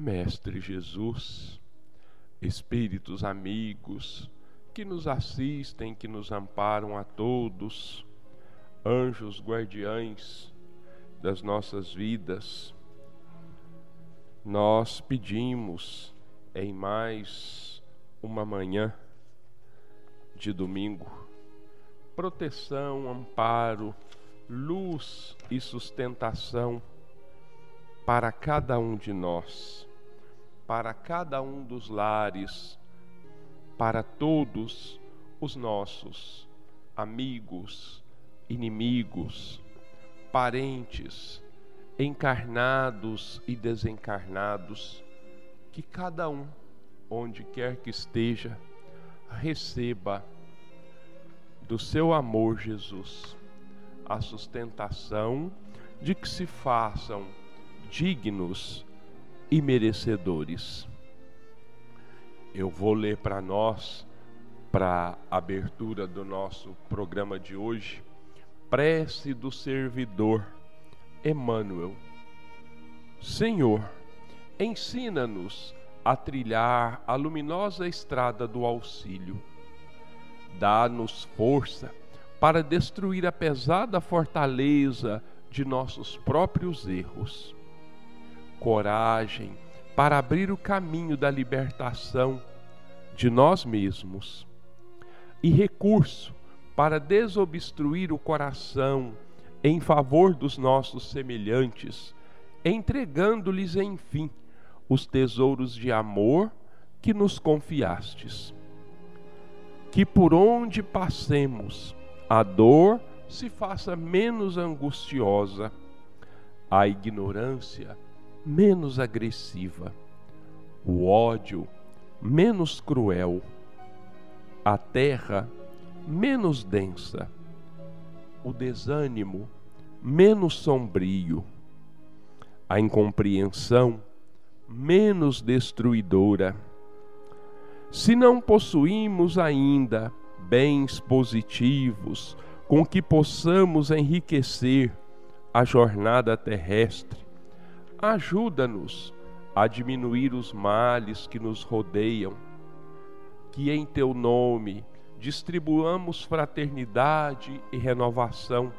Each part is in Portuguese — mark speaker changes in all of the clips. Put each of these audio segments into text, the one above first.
Speaker 1: Mestre Jesus, Espíritos amigos que nos assistem, que nos amparam a todos, anjos guardiães das nossas vidas, nós pedimos em mais uma manhã de domingo proteção, amparo, luz e sustentação para cada um de nós, para cada um dos lares, para todos os nossos amigos, inimigos, parentes, encarnados e desencarnados, que cada um, onde quer que esteja, receba do seu amor, Jesus, a sustentação de que se façam dignos e merecedores. Eu vou ler para nós, para a abertura do nosso programa de hoje, prece do servidor Emmanuel. Senhor, ensina-nos a trilhar a luminosa estrada do auxílio. Dá-nos força para destruir a pesada fortaleza de nossos próprios erros coragem para abrir o caminho da libertação de nós mesmos e recurso para desobstruir o coração em favor dos nossos semelhantes, entregando-lhes, enfim, os tesouros de amor que nos confiastes. Que por onde passemos, a dor se faça menos angustiosa, a ignorância menos agressiva, o ódio menos cruel, a terra menos densa, o desânimo menos sombrio, a incompreensão menos destruidora. Se não possuímos ainda bens positivos com que possamos enriquecer a jornada terrestre, ajuda-nos a diminuir os males que nos rodeiam, que em teu nome distribuamos fraternidade e renovação,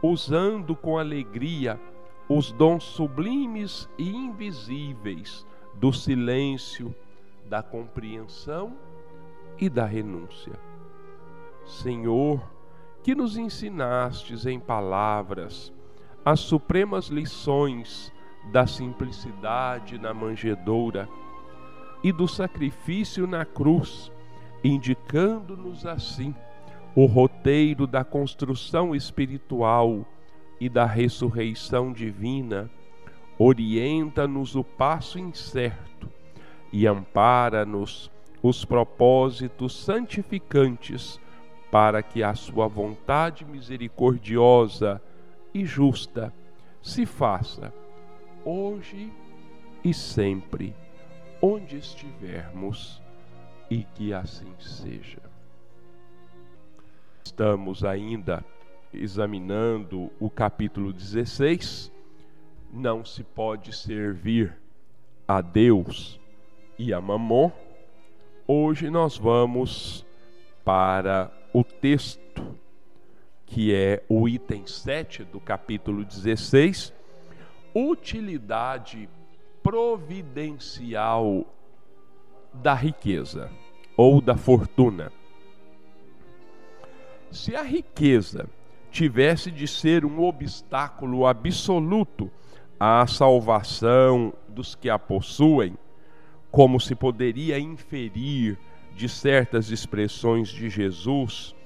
Speaker 1: usando com alegria os dons sublimes e invisíveis do silêncio, da compreensão e da renúncia. Senhor, que nos ensinastes em palavras as supremas lições da simplicidade na manjedoura e do sacrifício na cruz, indicando-nos assim o roteiro da construção espiritual e da ressurreição divina, orienta-nos o passo incerto e ampara-nos os propósitos santificantes para que a sua vontade misericordiosa e justa se faça hoje e sempre, onde estivermos, e que assim seja. Estamos ainda examinando o capítulo 16. Não se pode servir a Deus e a Mamon. Hoje nós vamos para o texto que é o item 7 do capítulo 16 utilidade providencial da riqueza ou da fortuna. Se a riqueza tivesse de ser um obstáculo absoluto à salvação dos que a possuem, como se poderia inferir de certas expressões de Jesus,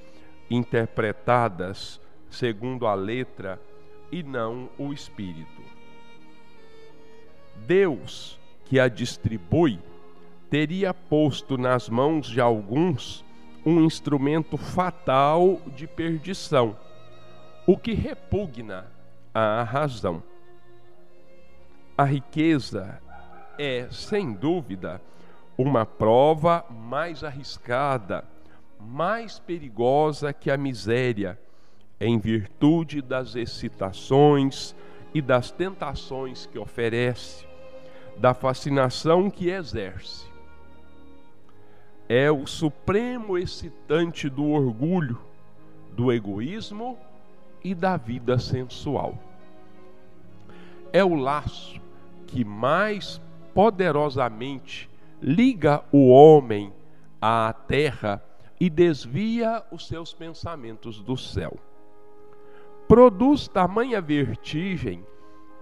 Speaker 1: interpretadas segundo a letra e não o espírito. Deus, que a distribui, teria posto nas mãos de alguns um instrumento fatal de perdição, o que repugna à razão. A riqueza é, sem dúvida, uma prova mais arriscada, mais perigosa que a miséria, em virtude das excitações e das tentações que oferece da fascinação que exerce. É o supremo excitante do orgulho, do egoísmo e da vida sensual. É o laço que mais poderosamente liga o homem à terra e desvia os seus pensamentos do céu. Produz tamanha vertigem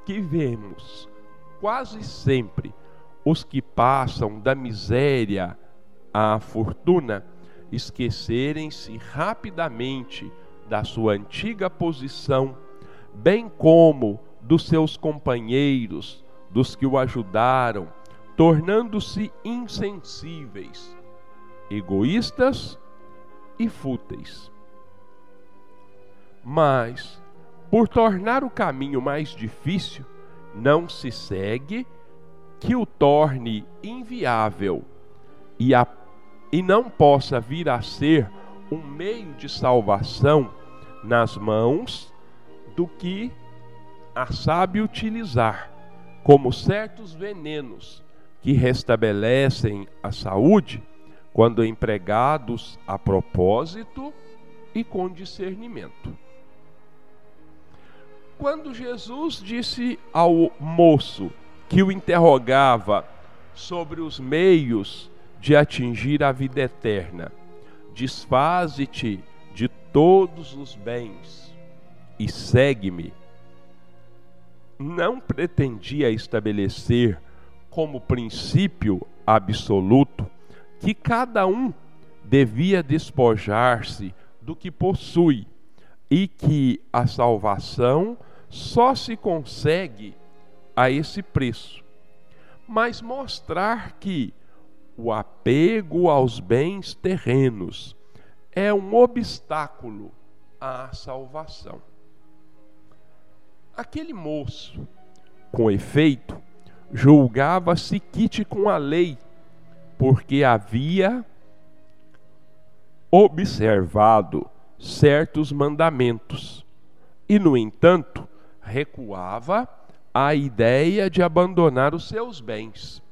Speaker 1: que vemos quase sempre os que passam da miséria à fortuna esquecerem-se rapidamente da sua antiga posição, bem como dos seus companheiros, dos que o ajudaram, tornando-se insensíveis, egoístas e fúteis. Mas, por tornar o caminho mais difícil, não se segue que o torne inviável e, a, e não possa vir a ser um meio de salvação nas mãos do que a sabe utilizar, como certos venenos que restabelecem a saúde quando empregados a propósito e com discernimento. Quando Jesus disse ao moço que o interrogava sobre os meios de atingir a vida eterna, desfaze-te de todos os bens e segue-me. Não pretendia estabelecer como princípio absoluto que cada um devia despojar-se do que possui e que a salvação só se consegue a esse preço. Mas mostrar que o apego aos bens terrenos é um obstáculo à salvação. Aquele moço, com efeito, julgava-se quite com a lei, porque havia observado certos mandamentos. E, no entanto, recuava à ideia de abandonar os seus bens.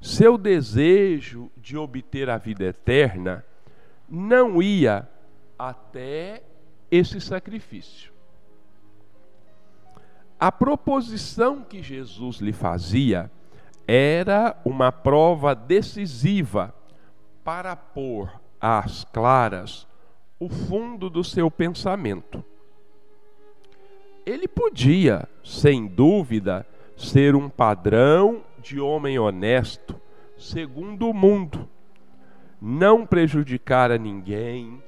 Speaker 1: Seu desejo de obter a vida eterna não ia até esse sacrifício. A proposição que Jesus lhe fazia era uma prova decisiva para pôr às claras o fundo do seu pensamento ele podia, sem dúvida, ser um padrão de homem honesto, segundo o mundo, não prejudicar a ninguém,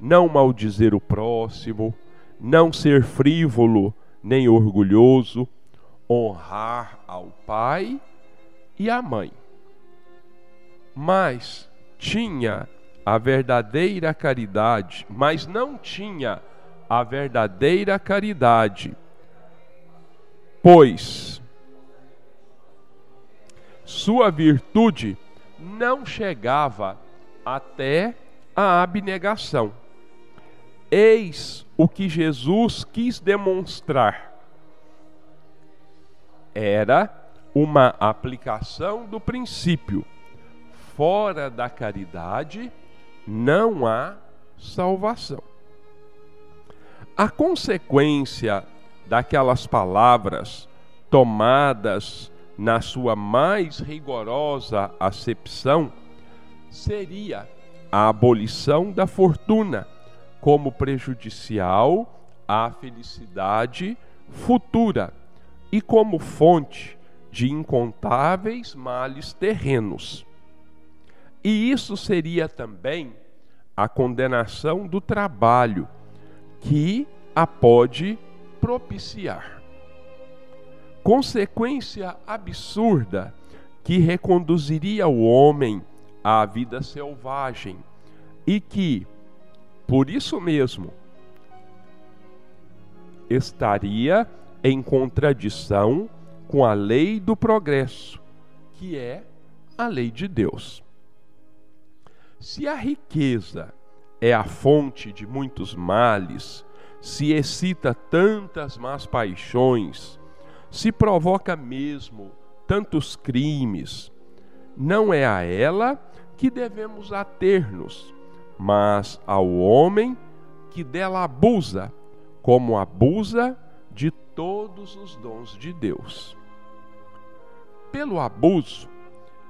Speaker 1: não maldizer o próximo, não ser frívolo nem orgulhoso, honrar ao pai e à mãe. Mas tinha a verdadeira caridade, mas não tinha a verdadeira caridade, pois sua virtude não chegava até a abnegação. Eis o que Jesus quis demonstrar. Era uma aplicação do princípio: fora da caridade não há salvação. A consequência daquelas palavras tomadas na sua mais rigorosa acepção seria a abolição da fortuna como prejudicial à felicidade futura e como fonte de incontáveis males terrenos. E isso seria também a condenação do trabalho que a pode propiciar. Consequência absurda que reconduziria o homem à vida selvagem e que, por isso mesmo, estaria em contradição com a lei do progresso, que é a lei de Deus. Se a riqueza é a fonte de muitos males, se excita tantas más paixões, se provoca mesmo tantos crimes. Não é a ela que devemos ater-nos, mas ao homem que dela abusa, como abusa de todos os dons de Deus. Pelo abuso,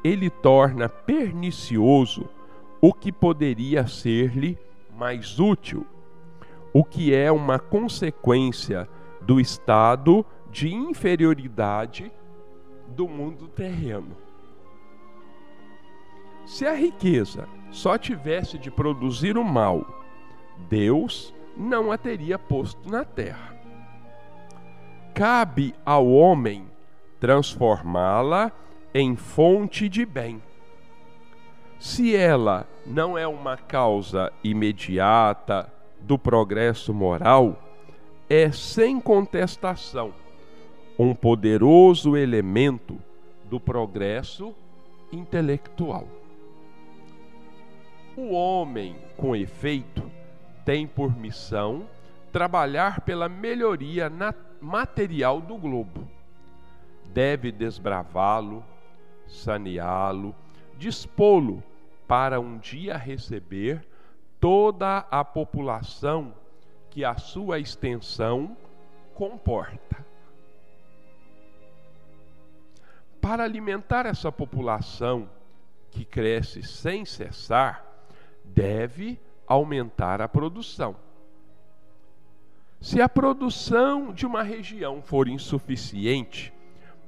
Speaker 1: ele torna pernicioso o que poderia ser-lhe mais útil, o que é uma consequência do estado de inferioridade do mundo terreno. Se a riqueza só tivesse de produzir o mal, Deus não a teria posto na terra. Cabe ao homem transformá-la em fonte de bem. Se ela não é uma causa imediata do progresso moral, é sem contestação um poderoso elemento do progresso intelectual. O homem, com efeito, tem por missão trabalhar pela melhoria material do globo. Deve desbravá-lo, saneá-lo, dispô-lo para um dia receber toda a população que a sua extensão comporta. Para alimentar essa população que cresce sem cessar, deve aumentar a produção. Se a produção de uma região for insuficiente,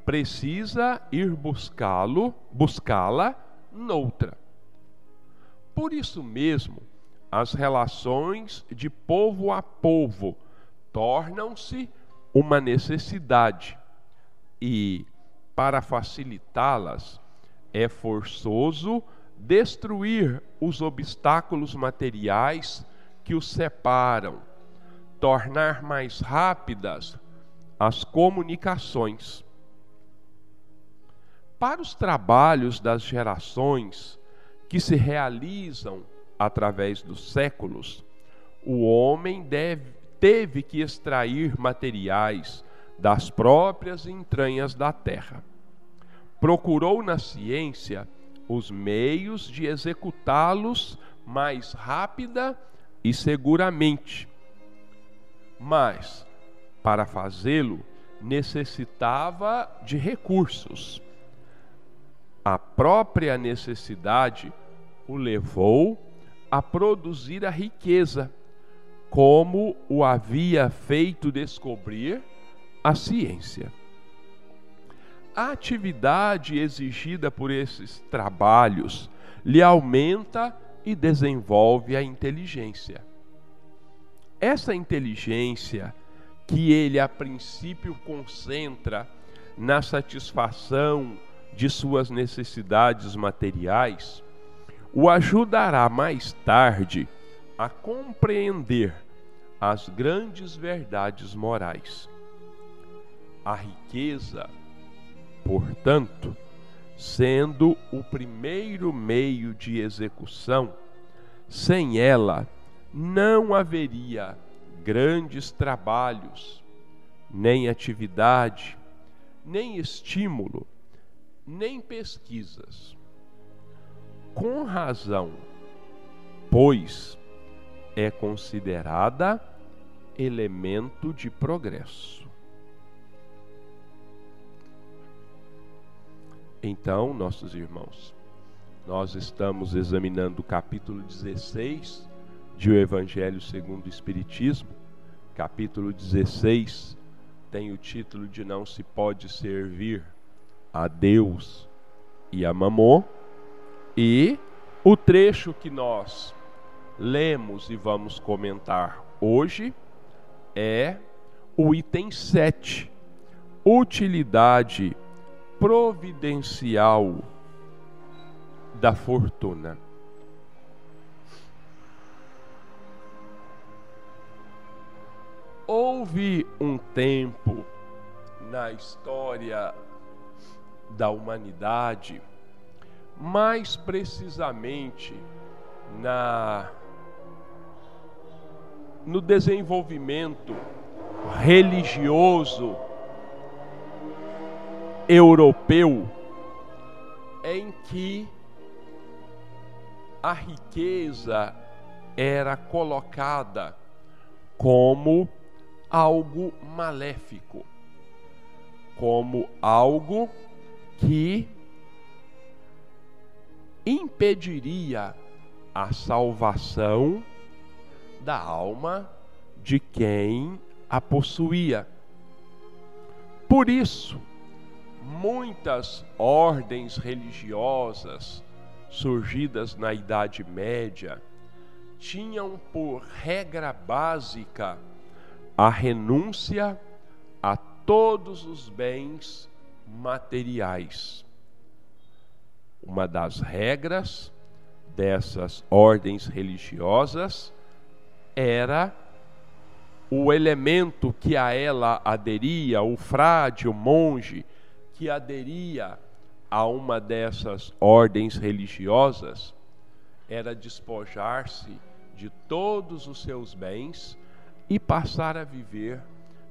Speaker 1: precisa ir buscá-lo, buscá-la noutra. Por isso mesmo, as relações de povo a povo tornam-se uma necessidade e, para facilitá-las, é forçoso destruir os obstáculos materiais que os separam, tornar mais rápidas as comunicações. Para os trabalhos das gerações que se realizam através dos séculos, o homem deve, teve que extrair materiais das próprias entranhas da terra. Procurou na ciência os meios de executá-los mais rápida e seguramente. Mas, para fazê-lo, necessitava de recursos. A própria necessidade o levou a produzir a riqueza, como o havia feito descobrir a ciência. A atividade exigida por esses trabalhos lhe aumenta e desenvolve a inteligência. Essa inteligência que ele a princípio concentra na satisfação de suas necessidades materiais, o ajudará mais tarde a compreender as grandes verdades morais. A riqueza, portanto, sendo o primeiro meio de execução, sem ela não haveria grandes trabalhos, nem atividade, nem estímulo, nem pesquisas com razão, pois é considerada elemento de progresso. Então, nossos irmãos, nós estamos examinando o capítulo 16 de O Evangelho segundo o Espiritismo. Capítulo 16 tem o título de Não se pode servir a Deus e a Mamon e o trecho que nós lemos e vamos comentar hoje é o item 7, utilidade providencial da fortuna. Houve um tempo na história da humanidade mais precisamente na no desenvolvimento religioso europeu em que a riqueza era colocada como algo maléfico, como algo que impediria a salvação da alma de quem a possuía. Por isso, muitas ordens religiosas surgidas na Idade Média tinham por regra básica a renúncia a todos os bens materiais. Uma das regras dessas ordens religiosas era o elemento que a ela aderia, o frade, o monge que aderia a uma dessas ordens religiosas, era despojar-se de todos os seus bens e passar a viver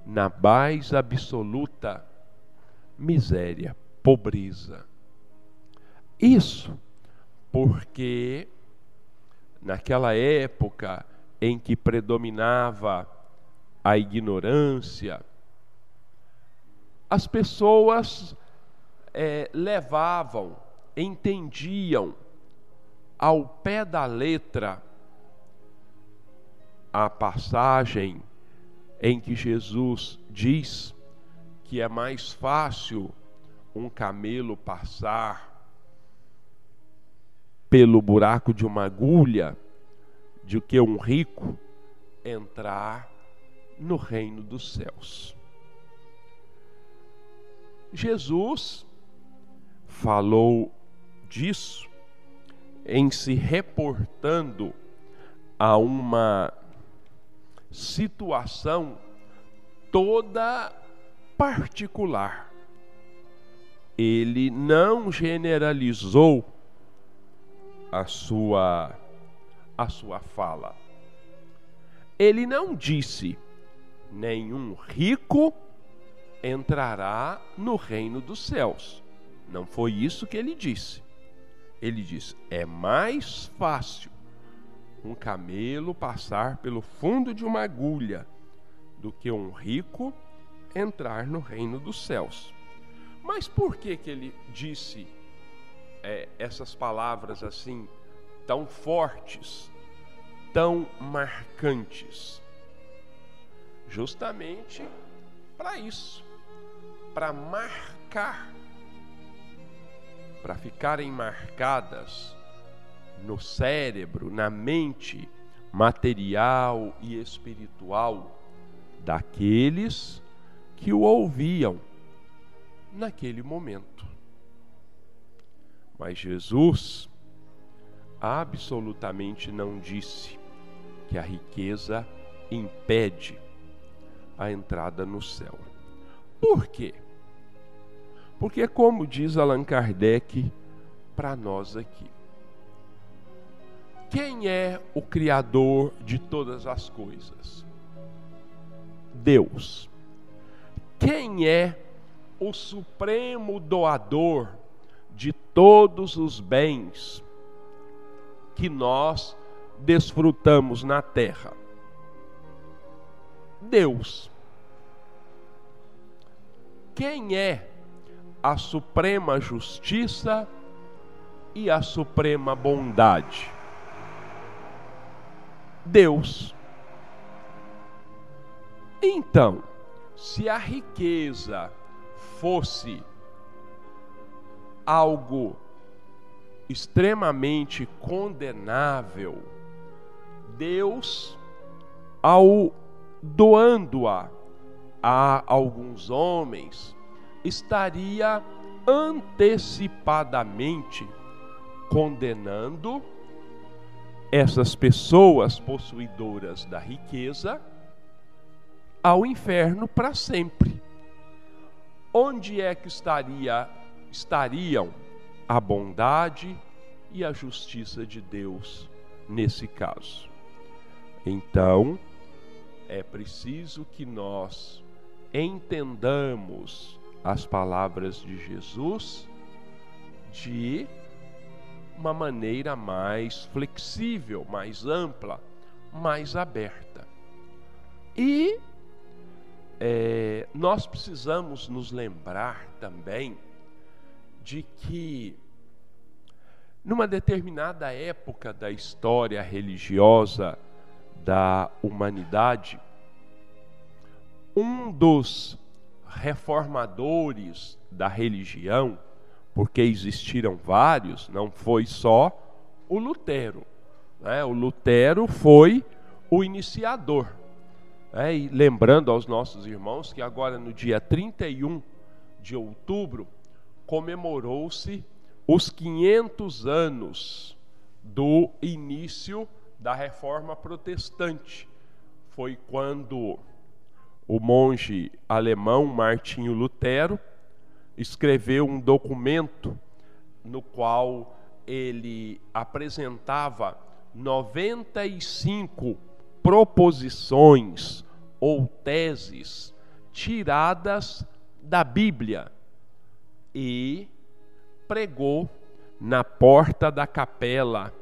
Speaker 1: na mais absoluta miséria, pobreza. Isso porque naquela época em que predominava a ignorância, as pessoas é, levavam, entendiam ao pé da letra a passagem em que Jesus diz que é mais fácil um camelo passar pelo buraco de uma agulha do que um rico entrar no reino dos céus. Jesus falou disso em se reportando a uma situação toda particular. Ele não generalizou a sua a sua fala. Ele não disse: nenhum rico entrará no reino dos céus. Não foi isso que ele disse. Ele disse: é mais fácil um camelo passar pelo fundo de uma agulha do que um rico entrar no reino dos céus. Mas por que que ele disse é, essas palavras assim tão fortes, tão marcantes? Justamente para isso, para marcar, para ficarem marcadas no cérebro, na mente material e espiritual daqueles que o ouviam naquele momento. Mas Jesus absolutamente não disse que a riqueza impede a entrada no céu. Por quê? Porque, como diz Allan Kardec para nós aqui, quem é o Criador de todas as coisas? Deus. Quem é o supremo doador de todos os bens que nós desfrutamos na terra? Deus. Quem é a suprema justiça e a suprema bondade? Deus. Então, se a riqueza fosse algo extremamente condenável, Deus, ao doando-a a alguns homens, estaria antecipadamente condenando essas pessoas possuidoras da riqueza ao inferno para sempre. Onde é que estaria estariam a bondade e a justiça de Deus nesse caso? Então, é preciso que nós entendamos as palavras de Jesus de uma maneira mais flexível, mais ampla, mais aberta. E é, nós precisamos nos lembrar também de que, numa determinada época da história religiosa da humanidade, um dos reformadores da religião, porque existiram vários, não foi só o Lutero. Né? O Lutero foi o iniciador. Né? E lembrando aos nossos irmãos que agora no dia 31 de outubro comemorou-se os 500 anos do início da reforma protestante. Foi quando o monge alemão Martinho Lutero escreveu um documento no qual ele apresentava 95 proposições ou teses tiradas da Bíblia e pregou na porta da capela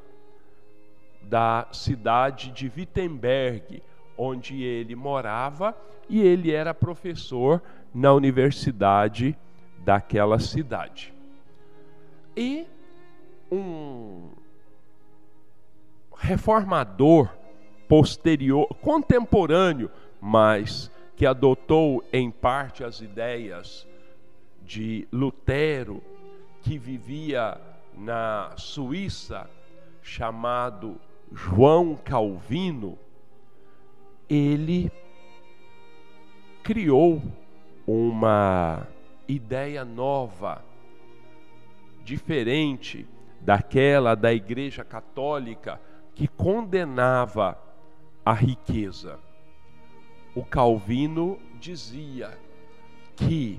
Speaker 1: da cidade de Wittenberg, onde ele morava e ele era professor na universidade daquela cidade. E um reformador posterior, contemporâneo, mas que adotou em parte as ideias de Lutero, que vivia na Suíça, chamado João Calvino, ele criou uma ideia nova, diferente daquela da Igreja Católica que condenava a riqueza. O Calvino dizia que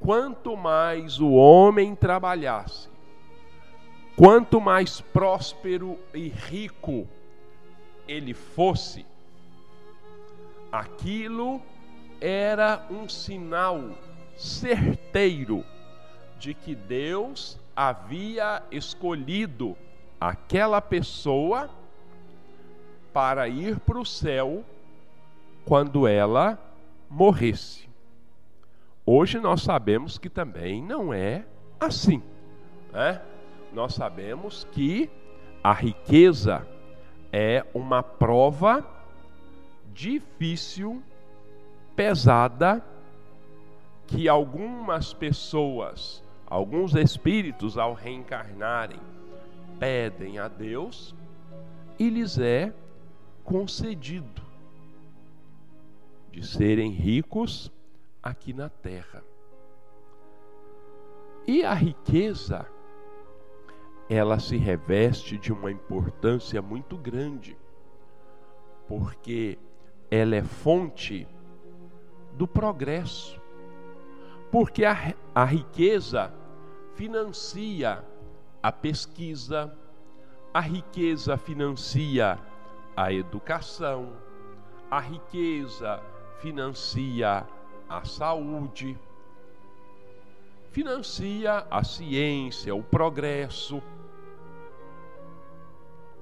Speaker 1: quanto mais o homem trabalhasse, quanto mais próspero e rico ele fosse, aquilo era um sinal certeiro de que Deus havia escolhido aquela pessoa para ir para o céu quando ela morresse. Hoje nós sabemos que também não é assim. Né? Nós sabemos que a riqueza é uma prova difícil, pesada, que algumas pessoas, alguns espíritos, ao reencarnarem, pedem a Deus e lhes é concedido de serem ricos aqui na terra. E a riqueza, ela se reveste de uma importância muito grande, porque ela é fonte do progresso porque a, a riqueza financia a pesquisa, a riqueza financia a educação, a riqueza financia a saúde, financia a ciência, o progresso.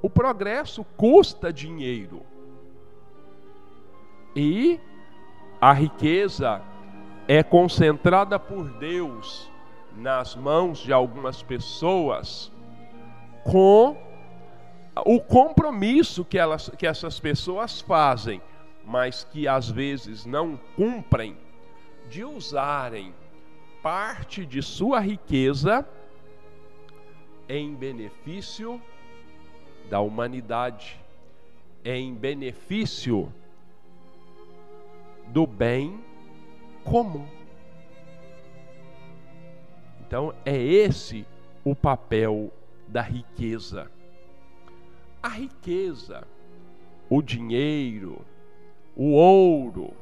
Speaker 1: O progresso custa dinheiro. E a riqueza é concentrada por Deus nas mãos de algumas pessoas com o compromisso que, elas, que essas pessoas fazem, mas que às vezes não cumprem, de usarem parte de sua riqueza em benefício da humanidade, em benefício do bem comum. Então, é esse o papel da riqueza. A riqueza, o dinheiro, o ouro,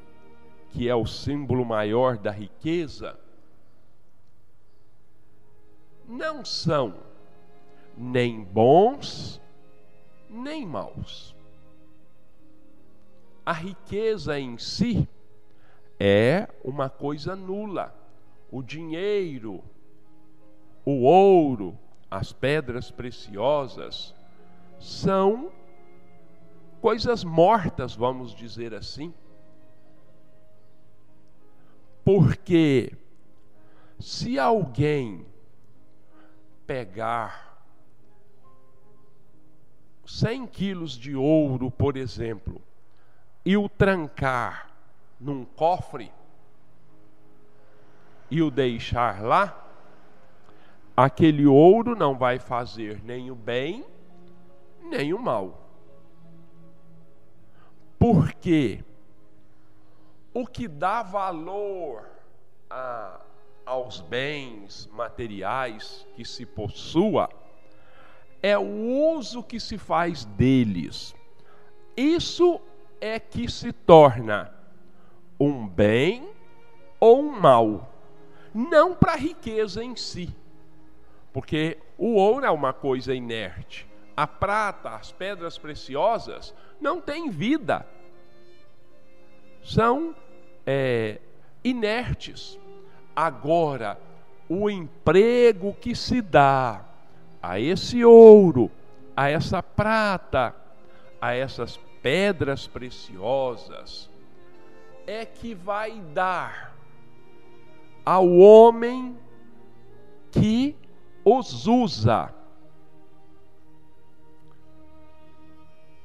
Speaker 1: que é o símbolo maior da riqueza, não são nem bons nem maus. A riqueza em si é uma coisa nula. O dinheiro, o ouro, as pedras preciosas são coisas mortas, vamos dizer assim. Porque se alguém pegar 100 quilos de ouro, por exemplo, e o trancar num cofre e o deixar lá, aquele ouro não vai fazer nem o bem, nem o mal. Porque o que dá valor a, aos bens materiais que se possua é o uso que se faz deles. Isso é que se torna um bem ou um mal, não para a riqueza em si, porque o ouro é uma coisa inerte, a prata, as pedras preciosas não têm vida, são é, inertes. Agora, o emprego que se dá a esse ouro, a essa prata, a essas pedras preciosas, é que vai dar ao homem que os usa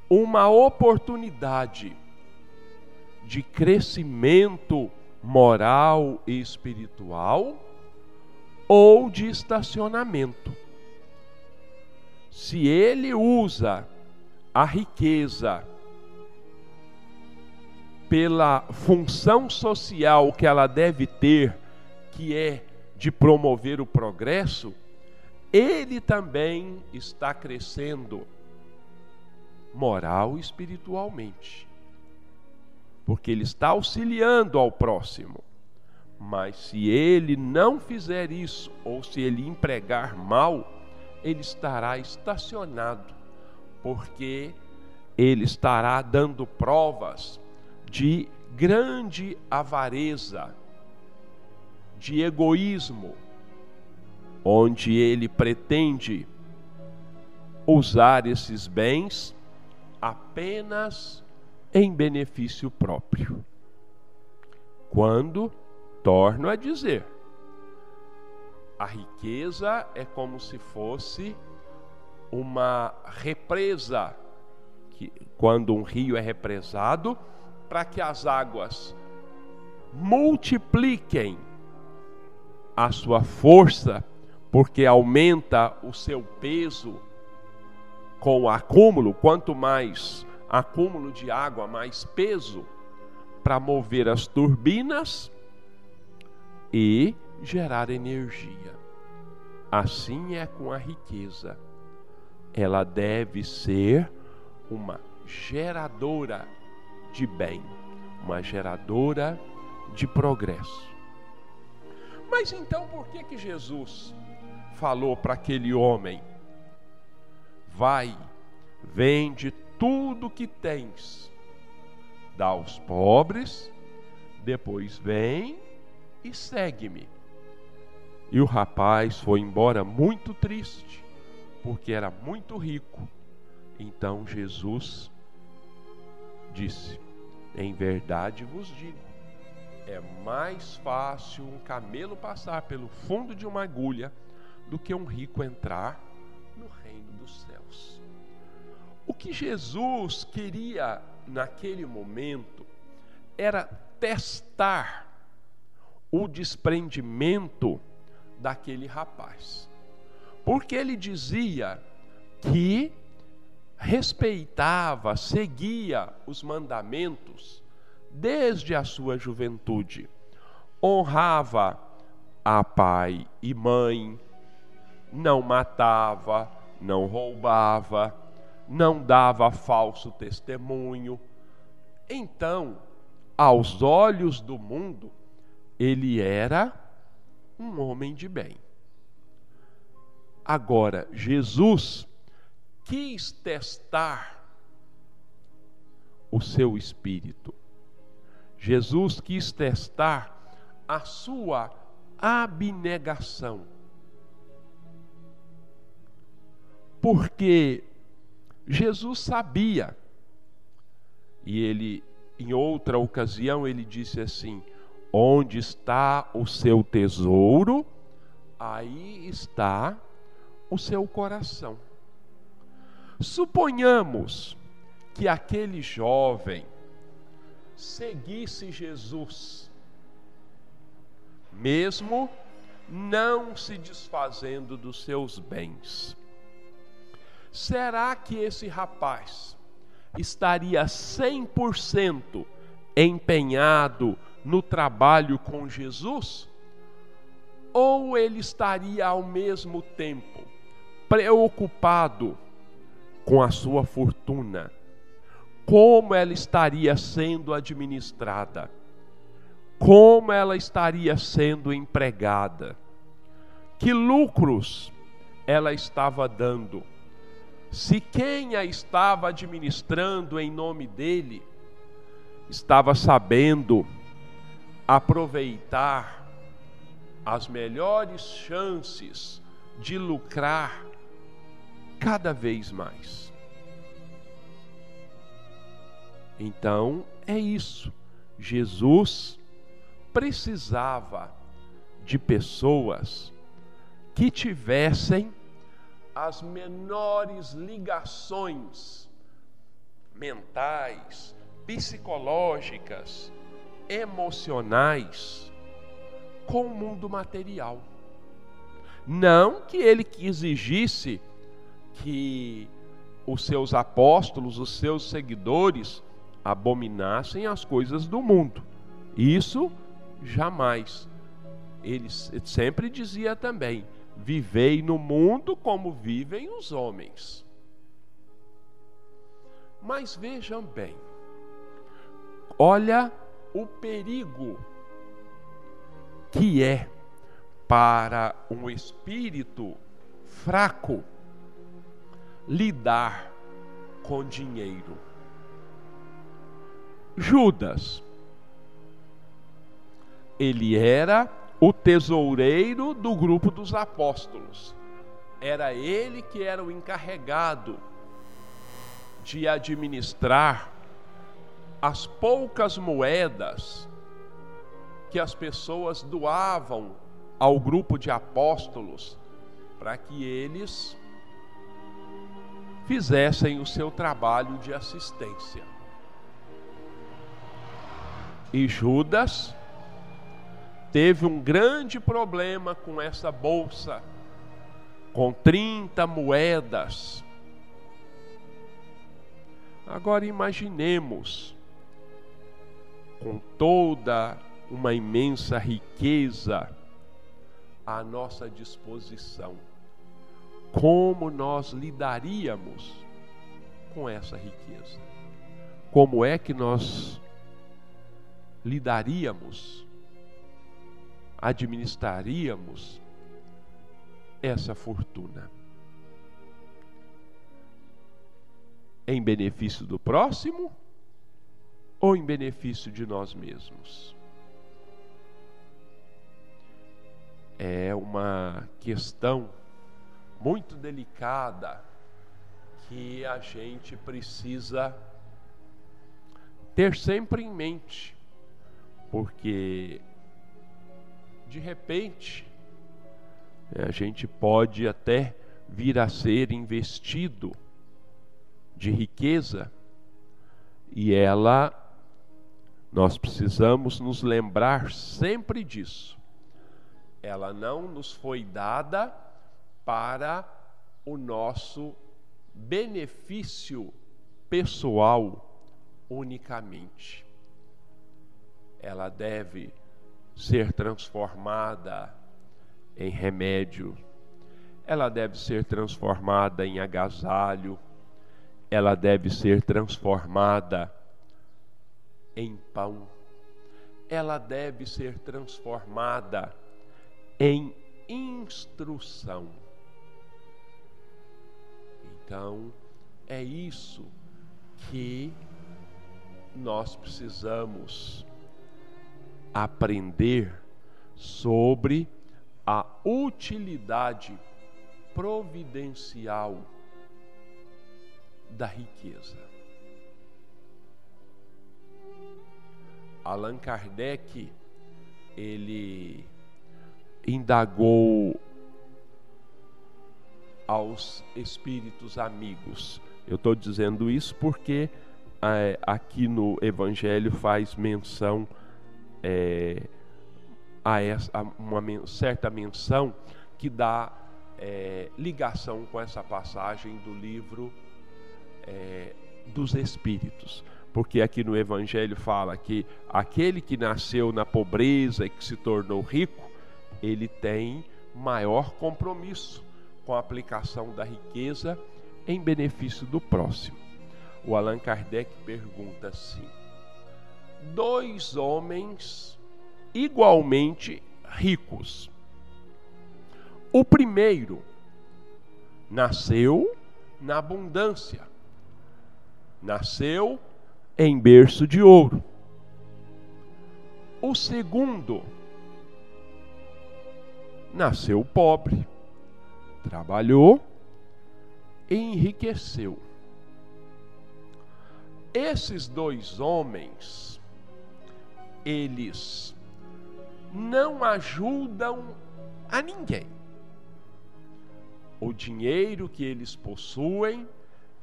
Speaker 1: uma oportunidade de crescimento moral e espiritual ou de estacionamento. Se ele usa a riqueza pela função social que ela deve ter, que é de promover o progresso, ele também está crescendo moral e espiritualmente. Porque ele está auxiliando ao próximo. Mas se ele não fizer isso, ou se ele empregar mal, ele estará estacionado, porque ele estará dando provas de grande avareza, de egoísmo, onde ele pretende usar esses bens apenas em benefício próprio. Quando, torno a dizer, a riqueza é como se fosse uma represa, que, quando um rio é represado, para que as águas multipliquem a sua força, porque aumenta o seu peso com o acúmulo, quanto mais acúmulo de água, mais peso para mover as turbinas e gerar energia. Assim é com a riqueza. Ela deve ser uma geradora de bem, uma geradora de progresso. Mas então por que que Jesus falou para aquele homem: Vai, vende tudo que tens, dá aos pobres, depois vem e segue-me. E o rapaz foi embora muito triste, porque era muito rico. Então Jesus disse: Em verdade vos digo, é mais fácil um camelo passar pelo fundo de uma agulha do que um rico entrar no reino dos céus. O que Jesus queria naquele momento era testar o desprendimento daquele rapaz. Porque ele dizia que respeitava, seguia os mandamentos desde a sua juventude. Honrava a pai e mãe, não matava, não roubava, não dava falso testemunho. Então, aos olhos do mundo, ele era um homem de bem. Agora, Jesus quis testar o seu espírito. Jesus quis testar a sua abnegação. Porque Jesus sabia, e ele, em outra ocasião, ele disse assim: Onde está o seu tesouro, aí está o seu coração. Suponhamos que aquele jovem seguisse Jesus, mesmo não se desfazendo dos seus bens. Será que esse rapaz estaria 100% empenhado no trabalho com Jesus? Ou ele estaria ao mesmo tempo preocupado com a sua fortuna? Como ela estaria sendo administrada? Como ela estaria sendo empregada? Que lucros ela estava dando? Se quem a estava administrando em nome dele estava sabendo aproveitar as melhores chances de lucrar cada vez mais. Então, é isso. Jesus precisava de pessoas que tivessem as menores ligações mentais, psicológicas, emocionais com o mundo material. Não que ele exigisse que os seus apóstolos, os seus seguidores, abominassem as coisas do mundo. Isso jamais. Ele sempre dizia também: vivei no mundo como vivem os homens. Mas vejam bem, olha o perigo que é para um espírito fraco lidar com dinheiro. Judas, ele era o tesoureiro do grupo dos apóstolos. Era ele que era o encarregado de administrar as poucas moedas que as pessoas doavam ao grupo de apóstolos para que eles fizessem o seu trabalho de assistência. E Judas teve um grande problema com essa bolsa, com 30 moedas. Agora imaginemos, com toda uma imensa riqueza à nossa disposição, como nós lidaríamos com essa riqueza? Como é que nós lidaríamos administraríamos essa fortuna? Em benefício do próximo ou em benefício de nós mesmos? É uma questão muito delicada que a gente precisa ter sempre em mente, porque de repente, né, a gente pode até vir a ser investido de riqueza e ela, nós precisamos nos lembrar sempre disso. Ela não nos foi dada para o nosso benefício pessoal unicamente. Ela deve ser transformada em remédio, ela deve ser transformada em agasalho, ela deve ser transformada em pão, ela deve ser transformada em instrução. Então, é isso que nós precisamos aprender sobre a utilidade providencial da riqueza. Allan Kardec ele indagou aos espíritos amigos. Eu estou dizendo isso porque é, aqui no Evangelho faz menção é, a, essa, a uma certa menção que dá é, ligação com essa passagem do livro é, dos Espíritos. Porque aqui no Evangelho fala que aquele que nasceu na pobreza e que se tornou rico, ele tem maior compromisso com a aplicação da riqueza em benefício do próximo. O Allan Kardec pergunta assim: dois homens igualmente ricos. O primeiro nasceu na abundância, nasceu em berço de ouro. O segundo nasceu pobre, trabalhou e enriqueceu. Esses dois homens, eles não ajudam a ninguém. O dinheiro que eles possuem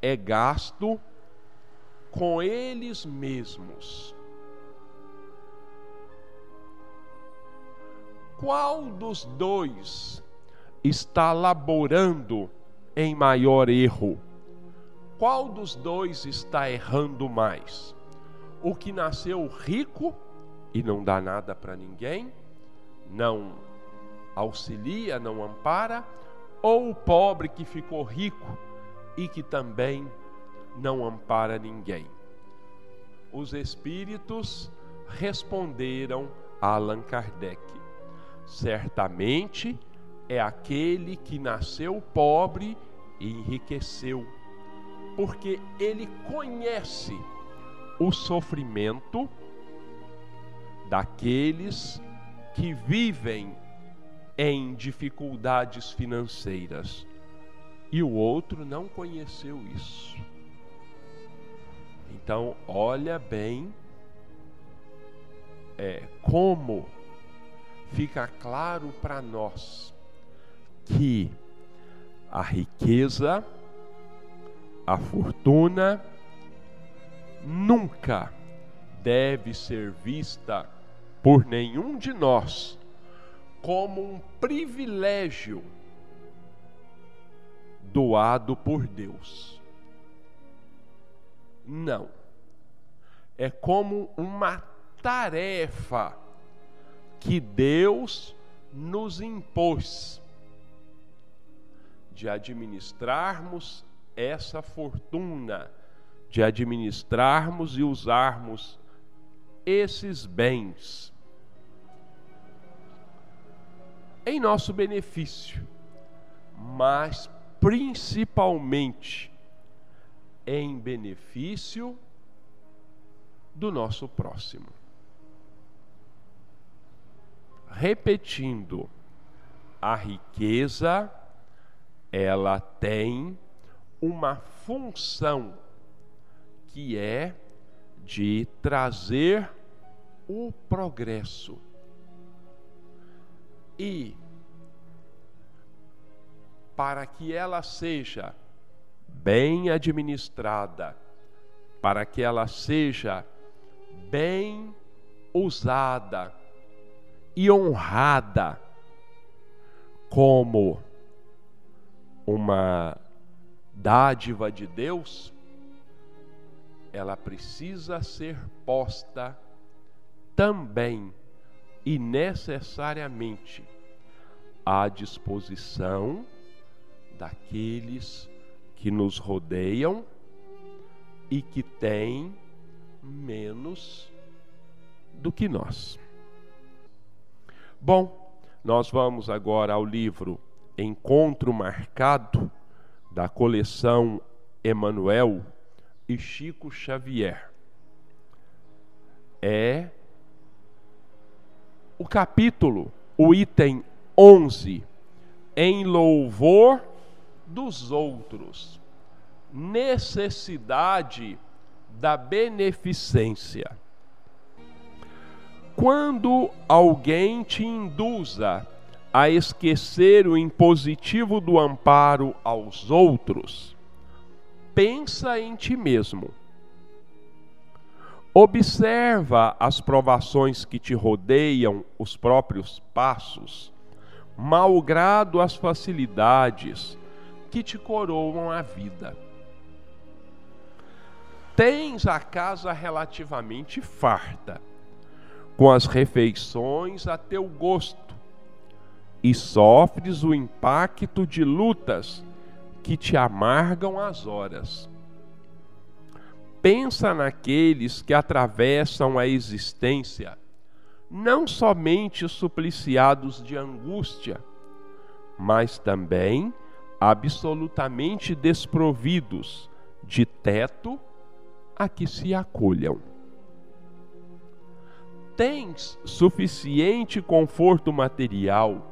Speaker 1: é gasto com eles mesmos. Qual dos dois está laborando em maior erro? Qual dos dois está errando mais? O que nasceu rico e não dá nada para ninguém, não auxilia, não ampara, ou o pobre que ficou rico e que também não ampara ninguém. Os espíritos responderam a Allan Kardec: certamente é aquele que nasceu pobre e enriqueceu, porque ele conhece o sofrimento daqueles que vivem em dificuldades financeiras e o outro não conheceu isso. Então, olha bem é, como fica claro para nós que a riqueza, a fortuna, nunca deve ser vista por nenhum de nós como um privilégio doado por Deus. Não. É como uma tarefa que Deus nos impôs de administrarmos essa fortuna, de administrarmos e usarmos esses bens em nosso benefício, mas principalmente em benefício do nosso próximo. Repetindo, a riqueza ela tem uma função que é de trazer o progresso. E para que ela seja bem administrada, para que ela seja bem usada e honrada como uma dádiva de Deus, ela precisa ser posta também e necessariamente à disposição daqueles que nos rodeiam e que têm menos do que nós. Bom, nós vamos agora ao livro Encontro Marcado, da coleção Emanuel e Chico Xavier. É o capítulo, o item 11, em louvor dos outros, necessidade da beneficência. Quando alguém te induza a esquecer o impositivo do amparo aos outros, pensa em ti mesmo. Observa as provações que te rodeiam os próprios passos, malgrado as facilidades que te coroam a vida. Tens a casa relativamente farta, com as refeições a teu gosto, e sofres o impacto de lutas que te amargam as horas. Pensa naqueles que atravessam a existência, não somente supliciados de angústia, mas também absolutamente desprovidos de teto a que se acolham. Tens suficiente conforto material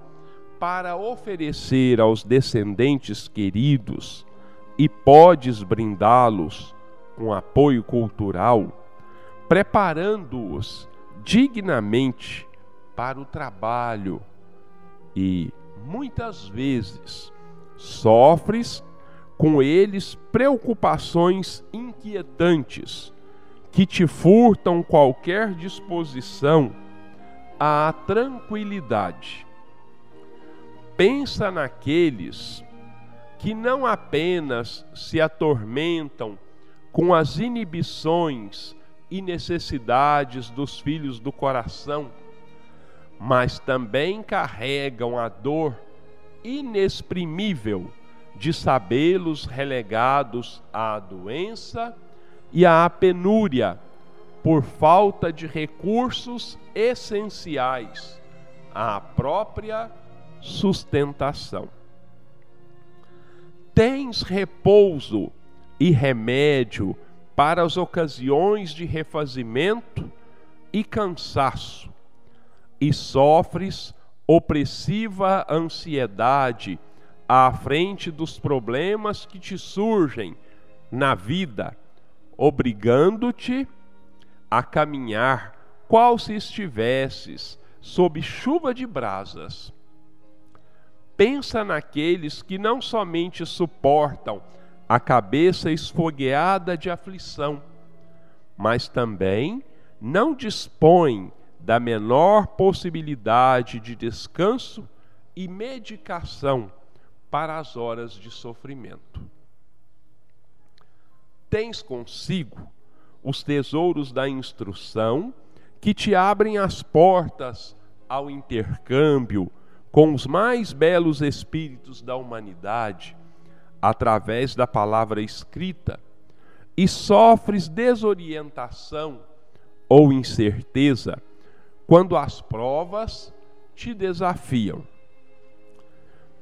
Speaker 1: para oferecer aos descendentes queridos e podes brindá-los com apoio cultural, preparando-os dignamente para o trabalho e, muitas vezes, sofres com eles preocupações inquietantes que te furtam qualquer disposição à tranquilidade. Pensa naqueles que não apenas se atormentam com as inibições e necessidades dos filhos do coração, mas também carregam a dor inexprimível de sabê-los relegados à doença e à penúria por falta de recursos essenciais à própria sustentação. Tens repouso e remédio para as ocasiões de refazimento e cansaço, e sofres opressiva ansiedade à frente dos problemas que te surgem na vida, obrigando-te a caminhar qual se estivesses sob chuva de brasas. Pensa naqueles que não somente suportam a cabeça esfogueada de aflição, mas também não dispõem da menor possibilidade de descanso e medicação para as horas de sofrimento. Tens consigo os tesouros da instrução que te abrem as portas ao intercâmbio com os mais belos espíritos da humanidade através da palavra escrita e sofres desorientação ou incerteza quando as provas te desafiam.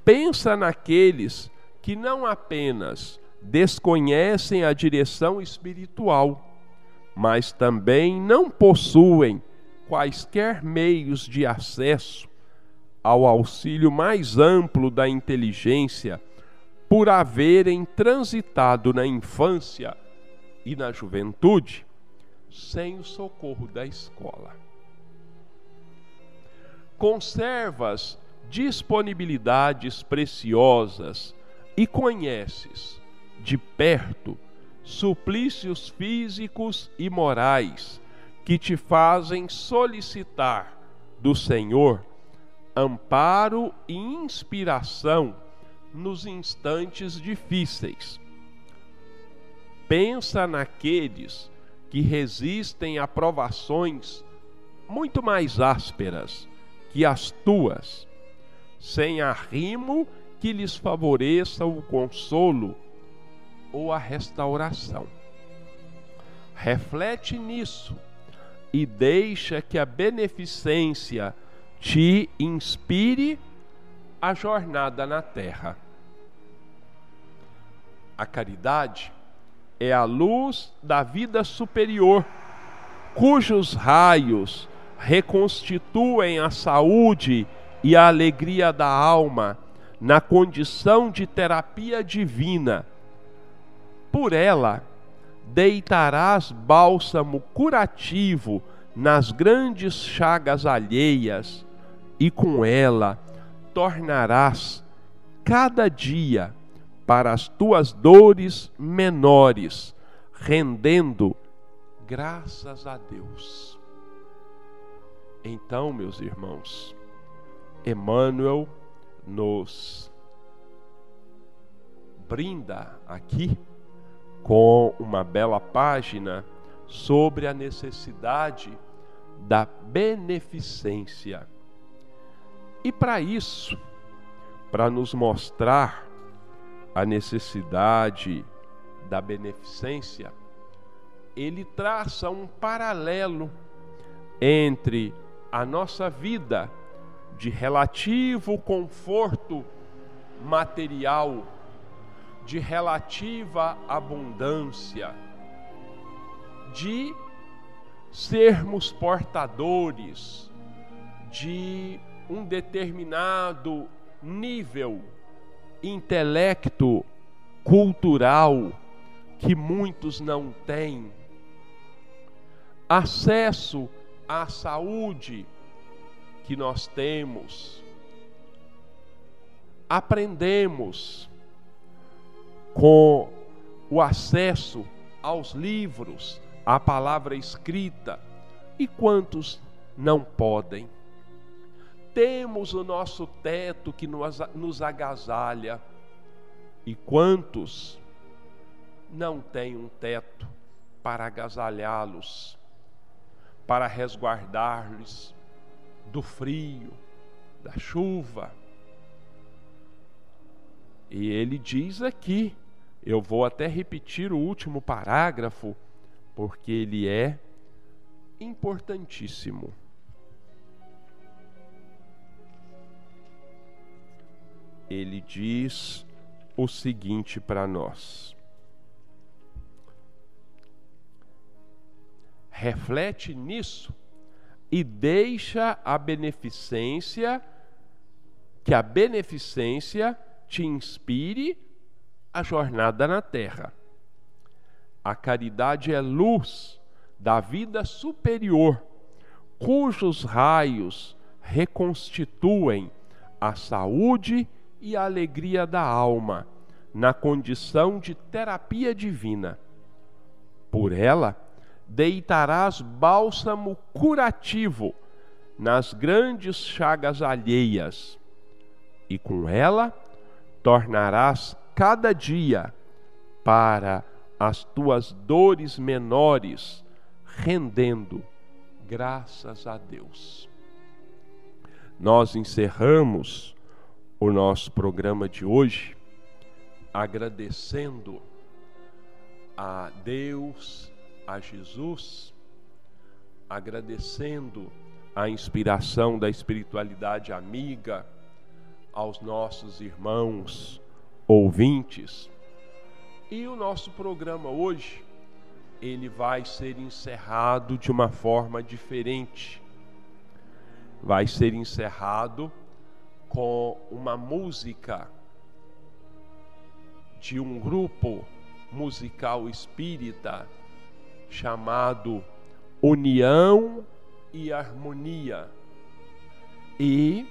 Speaker 1: Pensa naqueles que não apenas desconhecem a direção espiritual, mas também não possuem quaisquer meios de acesso ao auxílio mais amplo da inteligência por haverem transitado na infância e na juventude sem o socorro da escola. Conservas disponibilidades preciosas e conheces de perto suplícios físicos e morais que te fazem solicitar do Senhor amparo e inspiração nos instantes difíceis. Pensa naqueles que resistem a provações muito mais ásperas que as tuas, sem arrimo que lhes favoreça o consolo ou a restauração. Reflete nisso e deixa que a beneficência te inspire a jornada na terra. A caridade é a luz da vida superior, cujos raios reconstituem a saúde e a alegria da alma na condição de terapia divina. Por ela, deitarás bálsamo curativo nas grandes chagas alheias, e com ela tornarás cada dia para as tuas dores menores, rendendo graças a Deus. Então, meus irmãos, Emmanuel nos brinda aqui com uma bela página sobre a necessidade da beneficência. E para isso, para nos mostrar a necessidade da beneficência, ele traça um paralelo entre a nossa vida de relativo conforto material, de relativa abundância, de sermos portadores de um determinado nível intelecto cultural que muitos não têm, acesso à saúde que nós temos, aprendemos com o acesso aos livros, à palavra escrita, e quantos não podem? Temos o nosso teto que nos, nos agasalha, e quantos não têm um teto para agasalhá-los, para resguardar-lhes do frio, da chuva. E ele diz aqui, eu vou até repetir o último parágrafo, porque ele é importantíssimo. Ele diz o seguinte para nós: reflete nisso e deixa a beneficência, que a beneficência te inspire a jornada na terra. A caridade é luz da vida superior, cujos raios reconstituem a saúde e a alegria da alma na condição de terapia divina. Por ela, deitarás bálsamo curativo nas grandes chagas alheias, e com ela tornarás cada dia para as tuas dores menores, rendendo graças a Deus. Nós encerramos o nosso programa de hoje agradecendo a Deus a Jesus, agradecendo a inspiração da espiritualidade amiga aos nossos irmãos ouvintes. E o nosso programa hoje, ele vai ser encerrado de uma forma diferente. Vai ser encerrado com uma música de um grupo musical espírita chamado União e Harmonia. E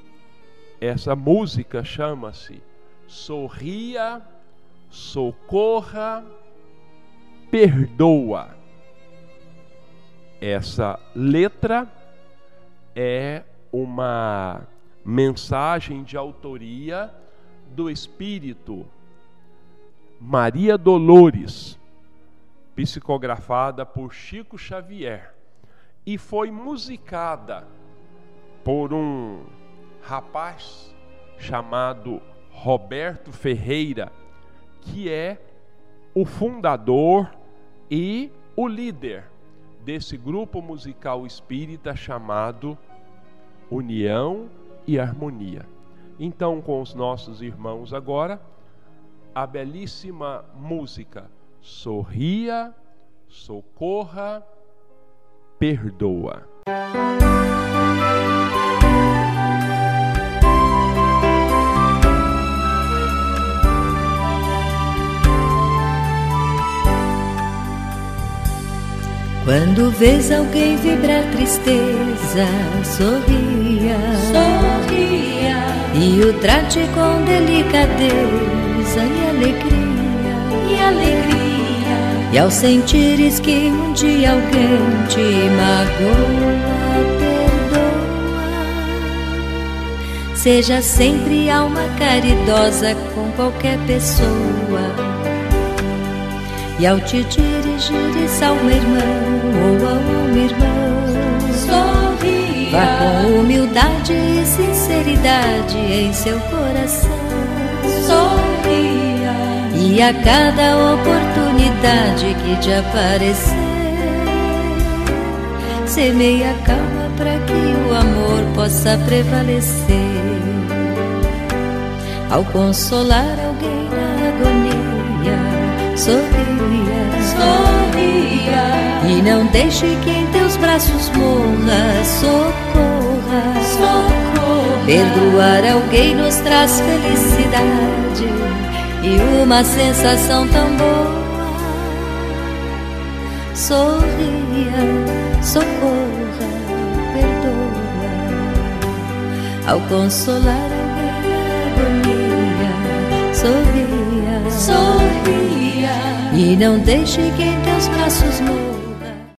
Speaker 1: essa música chama-se Sorria, Socorra, Perdoa. Essa letra é uma mensagem de autoria do Espírito Maria Dolores psicografada por Chico Xavier e foi musicada por um rapaz chamado Roberto Ferreira, que é o fundador e o líder desse grupo musical espírita chamado União e Harmonia. Então, com os nossos irmãos agora, a belíssima música sorria, socorra, perdoa.
Speaker 2: Quando vês alguém vibrar tristeza, sorria,
Speaker 3: sorria
Speaker 2: e o trate com delicadeza e alegria,
Speaker 3: e alegria.
Speaker 2: E ao sentires que um dia alguém te magoa, perdoa. Seja sempre alma caridosa com qualquer pessoa e ao te dirigires a uma irmã ou a um irmão,
Speaker 3: sorria.
Speaker 2: Vá com humildade e sinceridade em seu coração.
Speaker 3: Sorria.
Speaker 2: E a cada oportunidade que te aparecer, semeia calma para que o amor possa prevalecer. Ao consolar alguém na agonia, sorria
Speaker 3: sorria
Speaker 2: e não deixe que em teus braços morra, socorra, Perdoar alguém nos traz felicidade e uma sensação tão boa. Sorria, socorra, perdoa. Ao consolar alguém agonia, sorria,
Speaker 3: sorria
Speaker 2: e não deixe que em teus braços morra